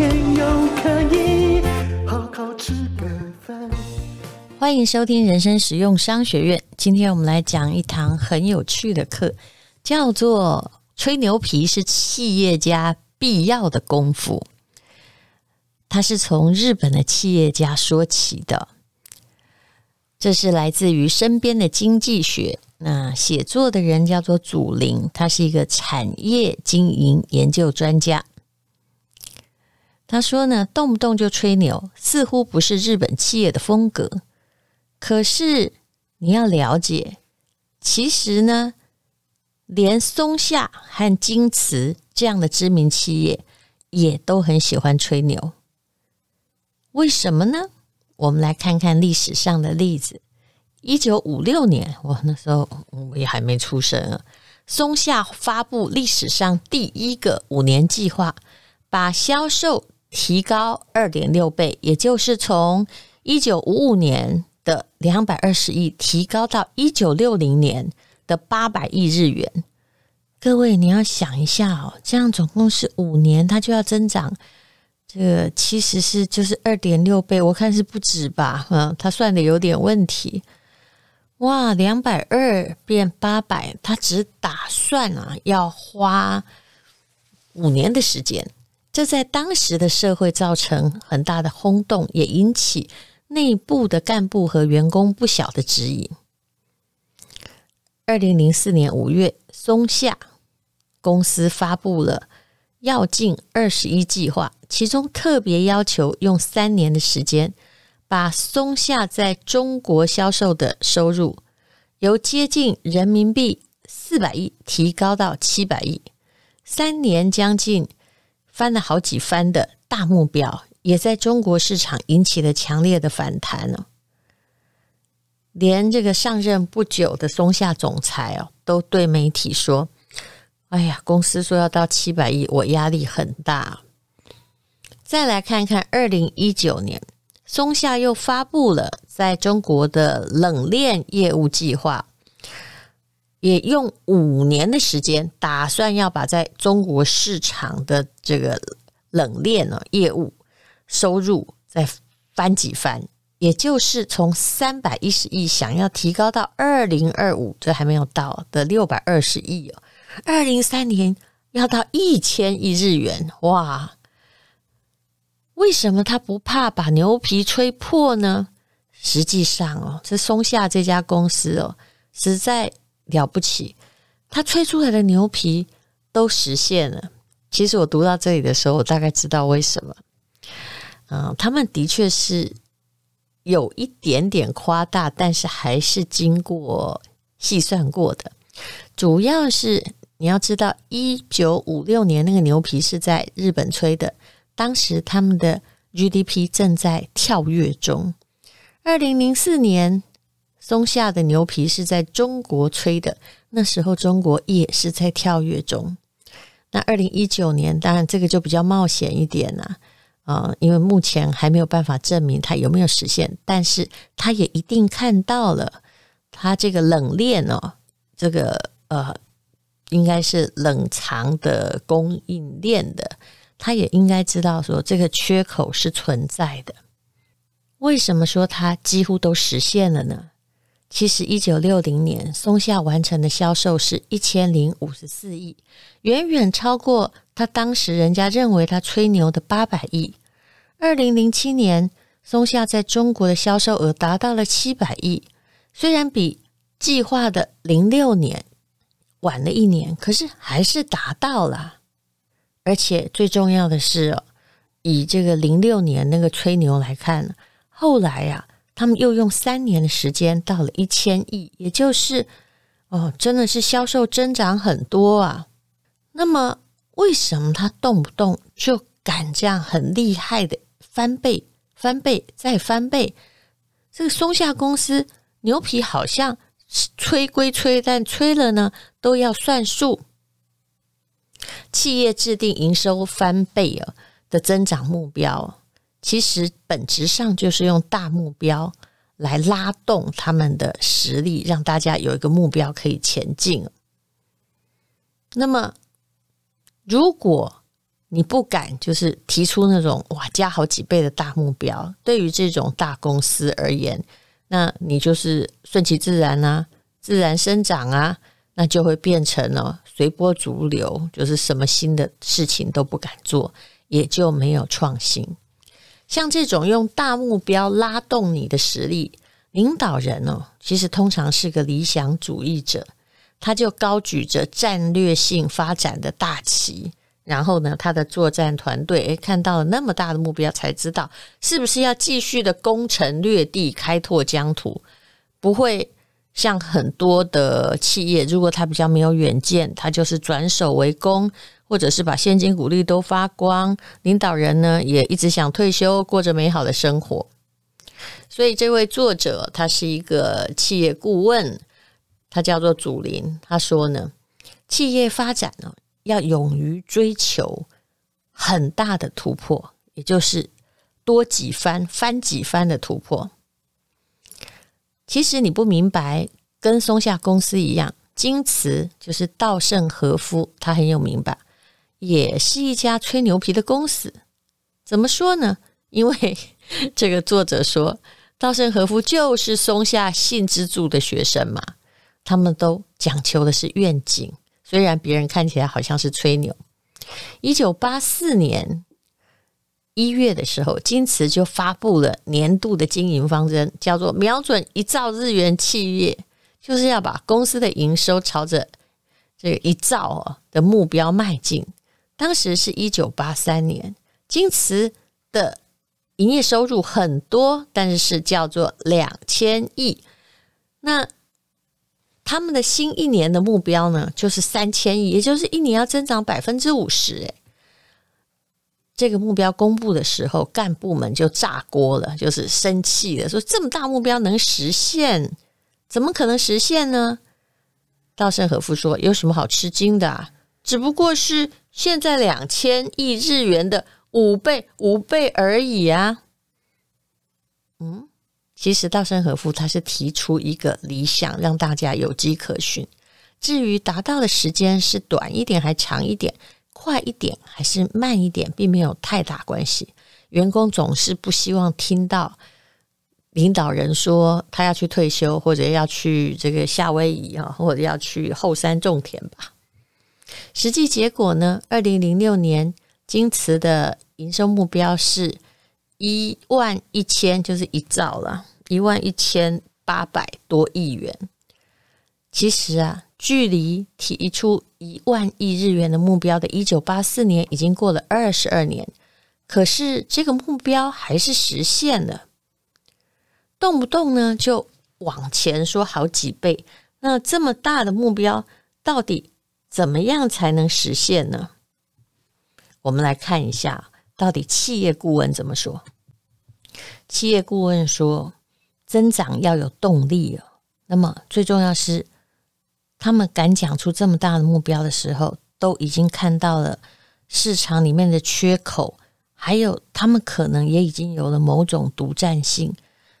天又可以好好吃个饭。欢迎收听人生实用商学院。今天我们来讲一堂很有趣的课，叫做“吹牛皮是企业家必要的功夫”。它是从日本的企业家说起的，这是来自于身边的经济学。那写作的人叫做祖林，他是一个产业经营研究专家。他说呢，动不动就吹牛，似乎不是日本企业的风格。可是你要了解，其实呢，连松下和京瓷这样的知名企业也都很喜欢吹牛。为什么呢？我们来看看历史上的例子。一九五六年，我那时候我也还没出生啊。松下发布历史上第一个五年计划，把销售提高二点六倍，也就是从一九五五年的两百二十亿提高到一九六零年的八百亿日元。各位，你要想一下哦，这样总共是五年，它就要增长。这个其实是就是二点六倍，我看是不止吧？嗯，他算的有点问题。哇，两百二变八百，他只打算啊要花五年的时间，这在当时的社会造成很大的轰动，也引起内部的干部和员工不小的质疑。二零零四年五月，松下公司发布了。要进二十一计划，其中特别要求用三年的时间，把松下在中国销售的收入由接近人民币四百亿提高到七百亿，三年将近翻了好几番的大目标，也在中国市场引起了强烈的反弹哦。连这个上任不久的松下总裁哦，都对媒体说。哎呀，公司说要到七百亿，我压力很大。再来看看二零一九年，松下又发布了在中国的冷链业务计划，也用五年的时间，打算要把在中国市场的这个冷链呢业务收入再翻几番，也就是从三百一十亿想要提高到二零二五，这还没有到的六百二十亿哦。二零三年要到一千亿日元，哇！为什么他不怕把牛皮吹破呢？实际上哦，这松下这家公司哦，实在了不起，他吹出来的牛皮都实现了。其实我读到这里的时候，我大概知道为什么。嗯，他们的确是有一点点夸大，但是还是经过细算过的，主要是。你要知道，一九五六年那个牛皮是在日本吹的，当时他们的 GDP 正在跳跃中。二零零四年，松下的牛皮是在中国吹的，那时候中国也是在跳跃中。那二零一九年，当然这个就比较冒险一点了，啊，因为目前还没有办法证明它有没有实现，但是他也一定看到了，它这个冷链哦，这个呃。应该是冷藏的供应链的，他也应该知道说这个缺口是存在的。为什么说它几乎都实现了呢？其实一九六零年松下完成的销售是一千零五十四亿，远远超过他当时人家认为他吹牛的八百亿。二零零七年松下在中国的销售额达到了七百亿，虽然比计划的零六年。晚了一年，可是还是达到了。而且最重要的是，以这个零六年那个吹牛来看，后来呀，他们又用三年的时间到了一千亿，也就是哦，真的是销售增长很多啊。那么为什么他动不动就敢这样很厉害的翻倍、翻倍再翻倍？这个松下公司牛皮好像吹归吹，但吹了呢都要算数。企业制定营收翻倍啊的增长目标，其实本质上就是用大目标来拉动他们的实力，让大家有一个目标可以前进。那么，如果你不敢就是提出那种哇加好几倍的大目标，对于这种大公司而言，那你就是顺其自然啊，自然生长啊，那就会变成了随波逐流，就是什么新的事情都不敢做。也就没有创新。像这种用大目标拉动你的实力，领导人哦，其实通常是个理想主义者，他就高举着战略性发展的大旗，然后呢，他的作战团队诶看到了那么大的目标，才知道是不是要继续的攻城略地、开拓疆土，不会像很多的企业，如果他比较没有远见，他就是转守为攻。或者是把现金股利都发光，领导人呢也一直想退休，过着美好的生活。所以这位作者他是一个企业顾问，他叫做祖林。他说呢，企业发展呢要勇于追求很大的突破，也就是多几番、翻几番的突破。其实你不明白，跟松下公司一样，京瓷就是稻盛和夫，他很有名吧。也是一家吹牛皮的公司，怎么说呢？因为 这个作者说，稻盛和夫就是松下幸之助的学生嘛，他们都讲求的是愿景，虽然别人看起来好像是吹牛。一九八四年一月的时候，京瓷就发布了年度的经营方针，叫做“瞄准一兆日元企业”，就是要把公司的营收朝着这个一兆的目标迈进。当时是一九八三年，京瓷的营业收入很多，但是是叫做两千亿。那他们的新一年的目标呢，就是三千亿，也就是一年要增长百分之五十。诶，这个目标公布的时候，干部们就炸锅了，就是生气了，说这么大目标能实现？怎么可能实现呢？稻盛和夫说：“有什么好吃惊的啊？只不过是。”现在两千亿日元的五倍五倍而已啊！嗯，其实稻盛和夫他是提出一个理想，让大家有迹可循。至于达到的时间是短一点还长一点，快一点还是慢一点，并没有太大关系。员工总是不希望听到领导人说他要去退休，或者要去这个夏威夷啊，或者要去后山种田吧。实际结果呢？二零零六年，京瓷的营收目标是一万一千，就是一兆了，一万一千八百多亿元。其实啊，距离提出一万亿日元的目标的一九八四年已经过了二十二年，可是这个目标还是实现了，动不动呢就往前说好几倍。那这么大的目标，到底怎么样才能实现呢？我们来看一下，到底企业顾问怎么说？企业顾问说，增长要有动力哦。那么最重要是，他们敢讲出这么大的目标的时候，都已经看到了市场里面的缺口，还有他们可能也已经有了某种独占性。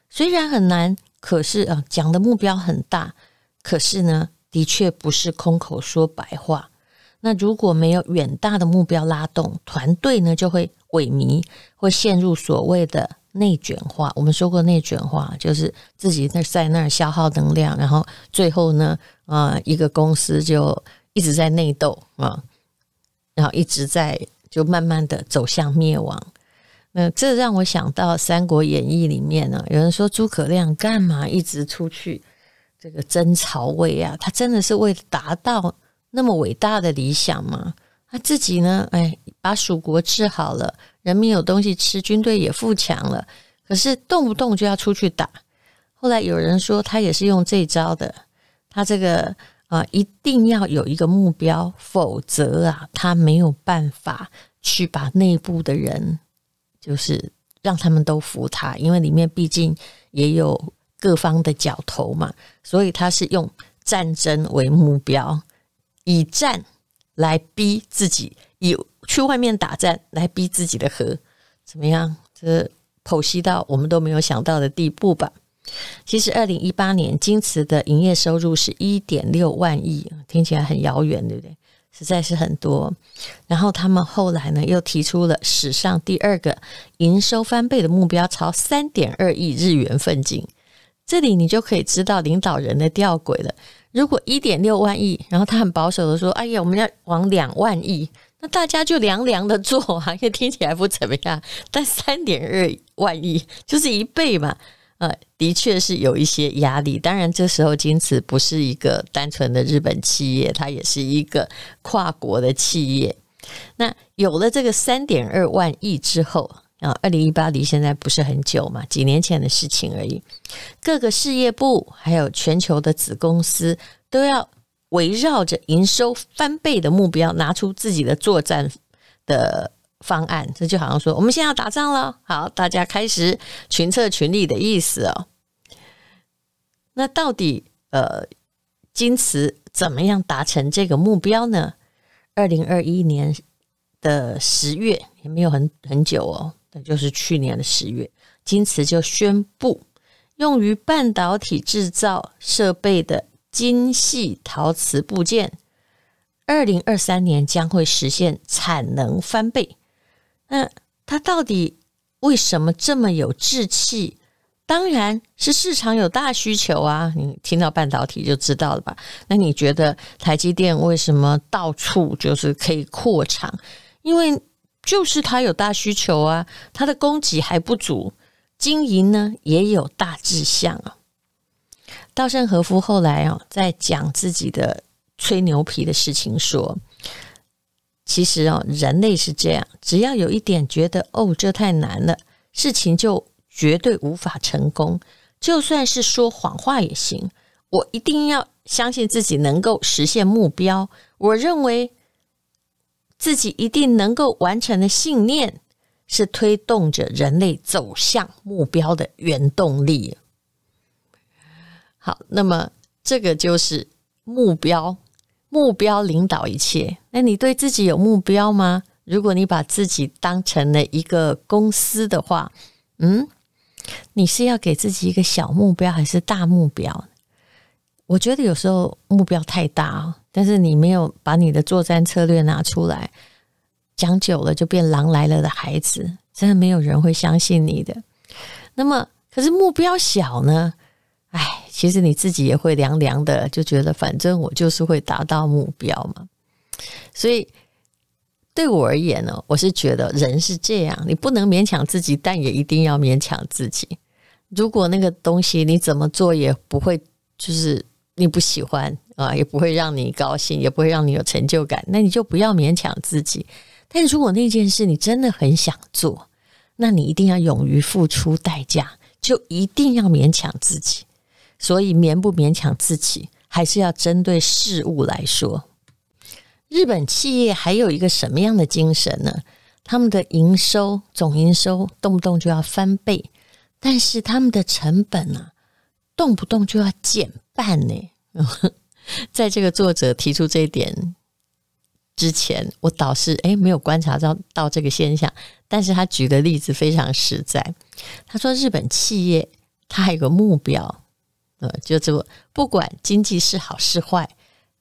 虽然很难，可是啊，讲的目标很大，可是呢，的确不是空口说白话。那如果没有远大的目标拉动，团队呢就会萎靡，会陷入所谓的内卷化。我们说过内卷化，就是自己在在那儿消耗能量，然后最后呢，啊、一个公司就一直在内斗啊，然后一直在就慢慢的走向灭亡。那这让我想到《三国演义》里面呢，有人说诸葛亮干嘛一直出去？这个争曹魏啊，他真的是为了达到那么伟大的理想吗？他自己呢？哎，把蜀国治好了，人民有东西吃，军队也富强了，可是动不动就要出去打。后来有人说他也是用这招的，他这个啊，一定要有一个目标，否则啊，他没有办法去把内部的人，就是让他们都服他，因为里面毕竟也有各方的角头嘛，所以他是用战争为目标，以战来逼自己，以去外面打战来逼自己的和，怎么样？这剖析到我们都没有想到的地步吧。其实，二零一八年京瓷的营业收入是一点六万亿，听起来很遥远，对不对？实在是很多。然后他们后来呢，又提出了史上第二个营收翻倍的目标，朝三点二亿日元奋进。这里你就可以知道领导人的吊诡了。如果一点六万亿，然后他很保守的说：“哎呀，我们要往两万亿。”那大家就凉凉的做啊，因为听起来不怎么样。但三点二万亿就是一倍嘛。呃，的确是有一些压力。当然，这时候京瓷不是一个单纯的日本企业，它也是一个跨国的企业。那有了这个三点二万亿之后，啊，二零一八离现在不是很久嘛，几年前的事情而已。各个事业部还有全球的子公司都要围绕着营收翻倍的目标，拿出自己的作战的。方案，这就好像说，我们现在要打仗了，好，大家开始群策群力的意思哦。那到底呃，京瓷怎么样达成这个目标呢？二零二一年的十月也没有很很久哦，那就是去年的十月，京瓷就宣布，用于半导体制造设备的精细陶瓷部件，二零二三年将会实现产能翻倍。那它到底为什么这么有志气？当然是市场有大需求啊！你听到半导体就知道了吧？那你觉得台积电为什么到处就是可以扩厂？因为就是他有大需求啊，他的供给还不足，经营呢也有大志向啊。稻盛和夫后来啊，在讲自己的吹牛皮的事情说。其实哦，人类是这样，只要有一点觉得哦，这太难了，事情就绝对无法成功。就算是说谎话也行，我一定要相信自己能够实现目标。我认为自己一定能够完成的信念，是推动着人类走向目标的原动力。好，那么这个就是目标。目标领导一切。那你对自己有目标吗？如果你把自己当成了一个公司的话，嗯，你是要给自己一个小目标还是大目标？我觉得有时候目标太大，但是你没有把你的作战策略拿出来，讲久了就变狼来了的孩子，真的没有人会相信你的。那么，可是目标小呢？哎，其实你自己也会凉凉的，就觉得反正我就是会达到目标嘛。所以对我而言呢，我是觉得人是这样，你不能勉强自己，但也一定要勉强自己。如果那个东西你怎么做也不会，就是你不喜欢啊，也不会让你高兴，也不会让你有成就感，那你就不要勉强自己。但如果那件事你真的很想做，那你一定要勇于付出代价，就一定要勉强自己。所以勉不勉强自己，还是要针对事物来说。日本企业还有一个什么样的精神呢？他们的营收总营收动不动就要翻倍，但是他们的成本呢、啊，动不动就要减半呢。在这个作者提出这一点之前，我倒是诶没有观察到到这个现象，但是他举的例子非常实在。他说日本企业他还有个目标。呃，就这，不管经济是好是坏，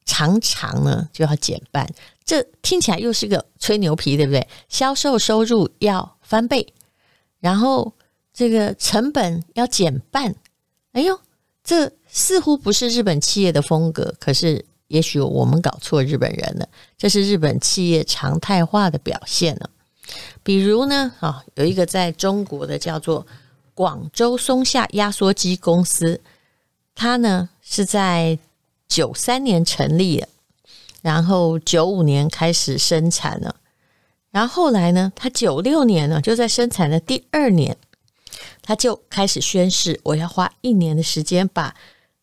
常常呢就要减半。这听起来又是个吹牛皮，对不对？销售收入要翻倍，然后这个成本要减半。哎呦，这似乎不是日本企业的风格。可是，也许我们搞错日本人了。这是日本企业常态化的表现呢。比如呢，啊，有一个在中国的叫做广州松下压缩机公司。它呢是在九三年成立的，然后九五年开始生产了，然后后来呢，他九六年呢就在生产的第二年，他就开始宣誓，我要花一年的时间把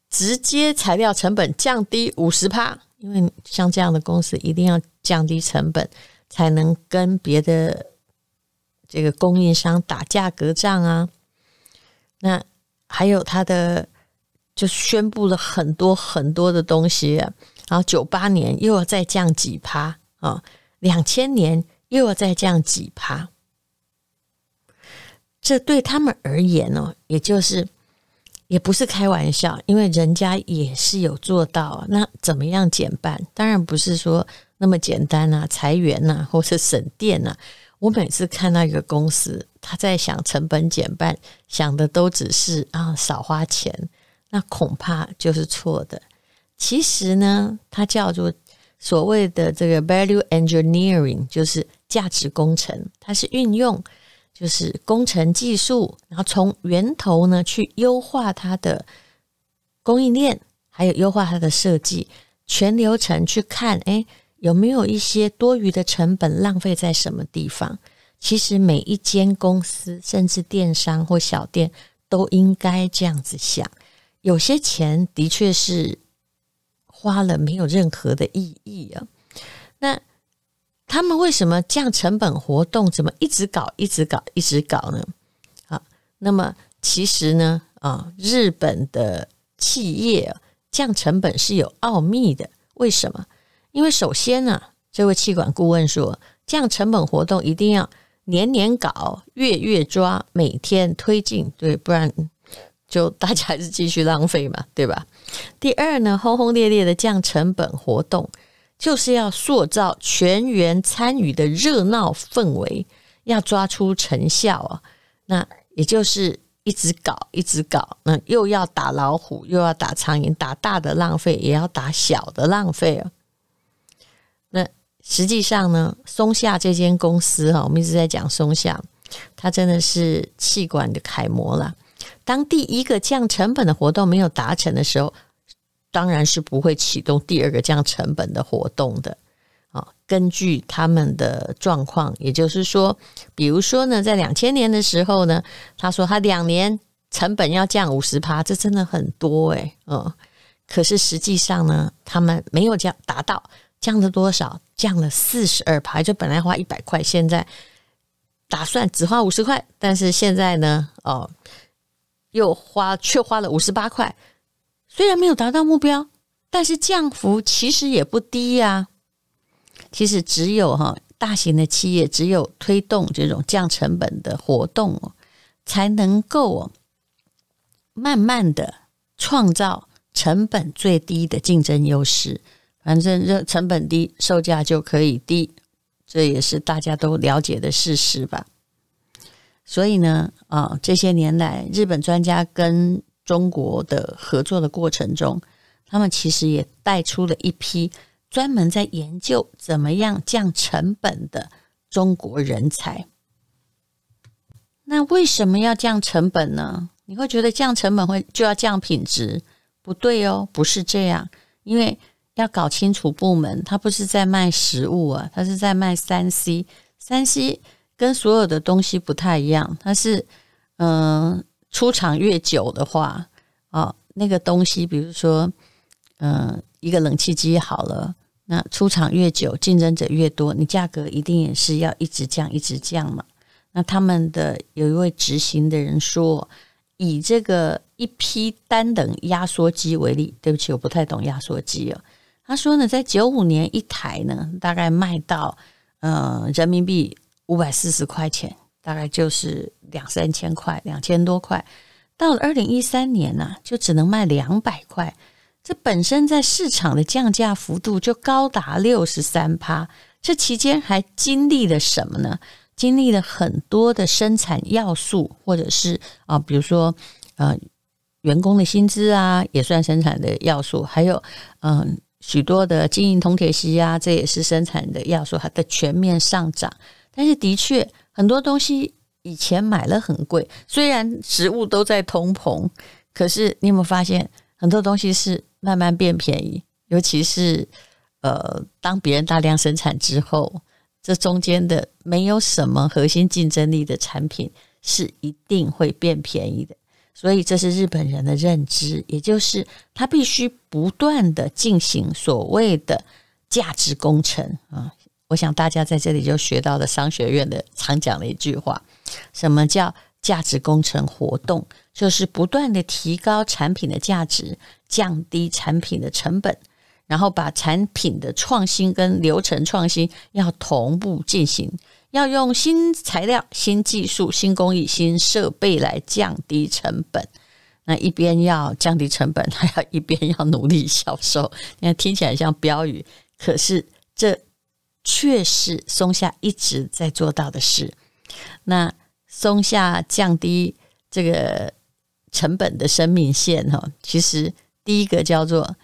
直接材料成本降低五十趴，因为像这样的公司一定要降低成本，才能跟别的这个供应商打价格战啊。那还有他的就宣布了很多很多的东西，然后九八年又要再降几趴啊，两千年又要再降几趴。这对他们而言呢，也就是也不是开玩笑，因为人家也是有做到。那怎么样减半？当然不是说那么简单啊，裁员呐、啊，或是省电呐、啊。我每次看到一个公司，他在想成本减半，想的都只是啊少花钱，那恐怕就是错的。其实呢，它叫做所谓的这个 value engineering，就是价值工程，它是运用。就是工程技术，然后从源头呢去优化它的供应链，还有优化它的设计，全流程去看，哎，有没有一些多余的成本浪费在什么地方？其实每一间公司，甚至电商或小店，都应该这样子想。有些钱的确是花了没有任何的意义啊。那。他们为什么降成本活动怎么一直搞、一直搞、一直搞呢？啊，那么其实呢，啊，日本的企业降成本是有奥秘的。为什么？因为首先呢，这位气管顾问说，降成本活动一定要年年搞、月月抓、每天推进，对，不然就大家还是继续浪费嘛，对吧？第二呢，轰轰烈烈的降成本活动。就是要塑造全员参与的热闹氛围，要抓出成效啊！那也就是一直搞，一直搞，那又要打老虎，又要打苍蝇，打大的浪费，也要打小的浪费啊！那实际上呢，松下这间公司哈，我们一直在讲松下，它真的是气管的楷模了。当第一个降成本的活动没有达成的时候，当然是不会启动第二个降成本的活动的啊。根据他们的状况，也就是说，比如说呢，在两千年的时候呢，他说他两年成本要降五十趴，这真的很多诶。嗯，可是实际上呢，他们没有降达到，降了多少？降了四十二趴，就本来花一百块，现在打算只花五十块，但是现在呢，哦，又花却花了五十八块。虽然没有达到目标，但是降幅其实也不低呀。其实只有哈大型的企业，只有推动这种降成本的活动，才能够慢慢的创造成本最低的竞争优势。反正这成本低，售价就可以低，这也是大家都了解的事实吧。所以呢，啊，这些年来，日本专家跟中国的合作的过程中，他们其实也带出了一批专门在研究怎么样降成本的中国人才。那为什么要降成本呢？你会觉得降成本会就要降品质？不对哦，不是这样。因为要搞清楚部门，他不是在卖食物啊，他是在卖三 C。三 C 跟所有的东西不太一样，它是嗯。出厂越久的话，哦，那个东西，比如说，嗯，一个冷气机好了，那出厂越久，竞争者越多，你价格一定也是要一直降，一直降嘛。那他们的有一位执行的人说，以这个一批单等压缩机为例，对不起，我不太懂压缩机哦。他说呢，在九五年一台呢，大概卖到呃人民币五百四十块钱。大概就是两三千块，两千多块。到了二零一三年呢、就只能卖两百块。这本身在市场的降价幅度就高达六十三趴。这期间还经历了什么呢？经历了很多的生产要素，或者是啊，比如说呃，员工的薪资啊，也算生产的要素。还有嗯、许多的金银铜铁锡啊，这也是生产的要素，它的全面上涨。但是的确。很多东西以前买了很贵，虽然食物都在通膨，可是你有没有发现很多东西是慢慢变便宜？尤其是呃，当别人大量生产之后，这中间的没有什么核心竞争力的产品是一定会变便宜的。所以这是日本人的认知，也就是他必须不断的进行所谓的价值工程啊。我想大家在这里就学到了商学院的常讲的一句话：什么叫价值工程活动？就是不断的提高产品的价值，降低产品的成本，然后把产品的创新跟流程创新要同步进行。要用新材料、新技术、新工艺、新设备来降低成本。那一边要降低成本，还要一边要努力销售。你看听起来像标语，可是这却是松下一直在做到的事。那松下降低这个成本的生命线，哈，其实第一个叫做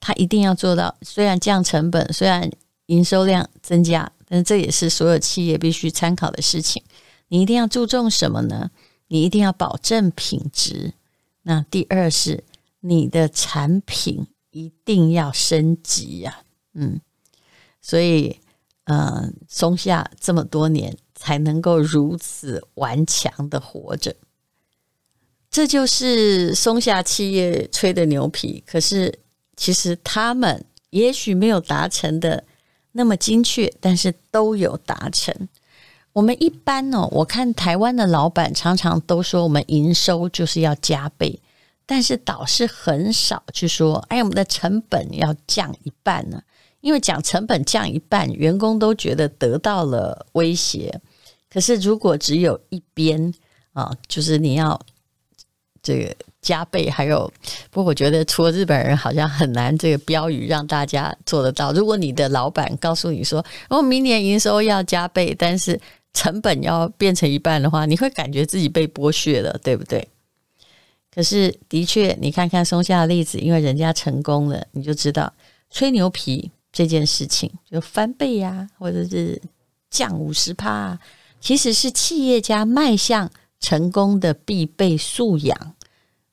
他一定要做到，虽然降成本，虽然营收量增加。但是这也是所有企业必须参考的事情。你一定要注重什么呢？你一定要保证品质。那第二是你的产品一定要升级呀、嗯，所以，呃，松下这么多年才能够如此顽强的活着，这就是松下企业吹的牛皮。可是，其实他们也许没有达成的。那么精确，但是都有达成。我们一般呢、哦，我看台湾的老板常常都说，我们营收就是要加倍，但是倒是很少去说，哎，我们的成本要降一半呢。因为讲成本降一半，员工都觉得得到了威胁。可是如果只有一边啊，就是你要这个。加倍，还有，不过我觉得除了日本人，好像很难这个标语让大家做得到。如果你的老板告诉你说，哦，明年营收要加倍，但是成本要变成一半的话，你会感觉自己被剥削了，对不对？可是的确，你看看松下的例子，因为人家成功了，你就知道吹牛皮这件事情就翻倍呀、或者是降五十趴，其实是企业家迈向成功的必备素养。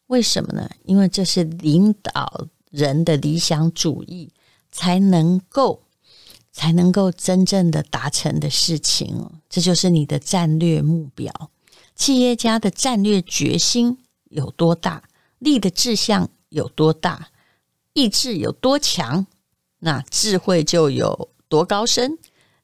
为什么呢？因为这是领导人的理想主义才能够才能够真正的达成的事情。这就是你的战略目标。企业家的战略决心有多大，立的志向有多大，意志有多强，那智慧就有多高深，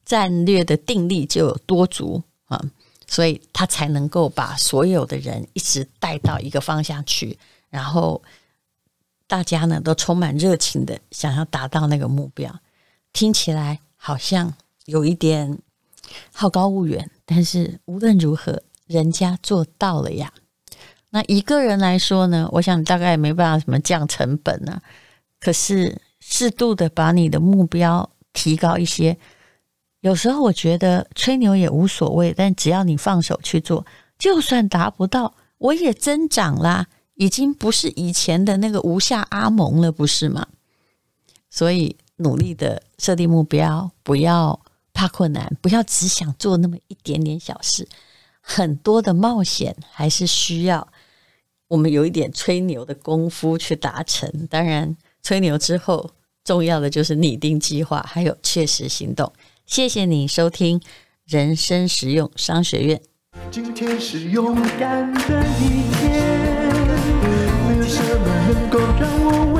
战略的定力就有多足啊。所以他才能够把所有的人一直带到一个方向去，然后大家呢都充满热情的想要达到那个目标。听起来好像有一点好高骛远，但是无论如何，人家做到了呀。那一个人来说呢，我想大概没办法什么降成本啊，可是适度的把你的目标提高一些。有时候我觉得吹牛也无所谓，但只要你放手去做，就算达不到，我也增长啦，已经不是以前的那个吴下阿蒙了，不是吗？所以努力的设定目标，不要怕困难，不要只想做那么一点点小事，很多的冒险还是需要我们有一点吹牛的功夫去达成。当然，吹牛之后，重要的就是拟定计划，还有确实行动。谢谢你收听人生实用商学院。今天是勇敢的一天，没有什么能够让我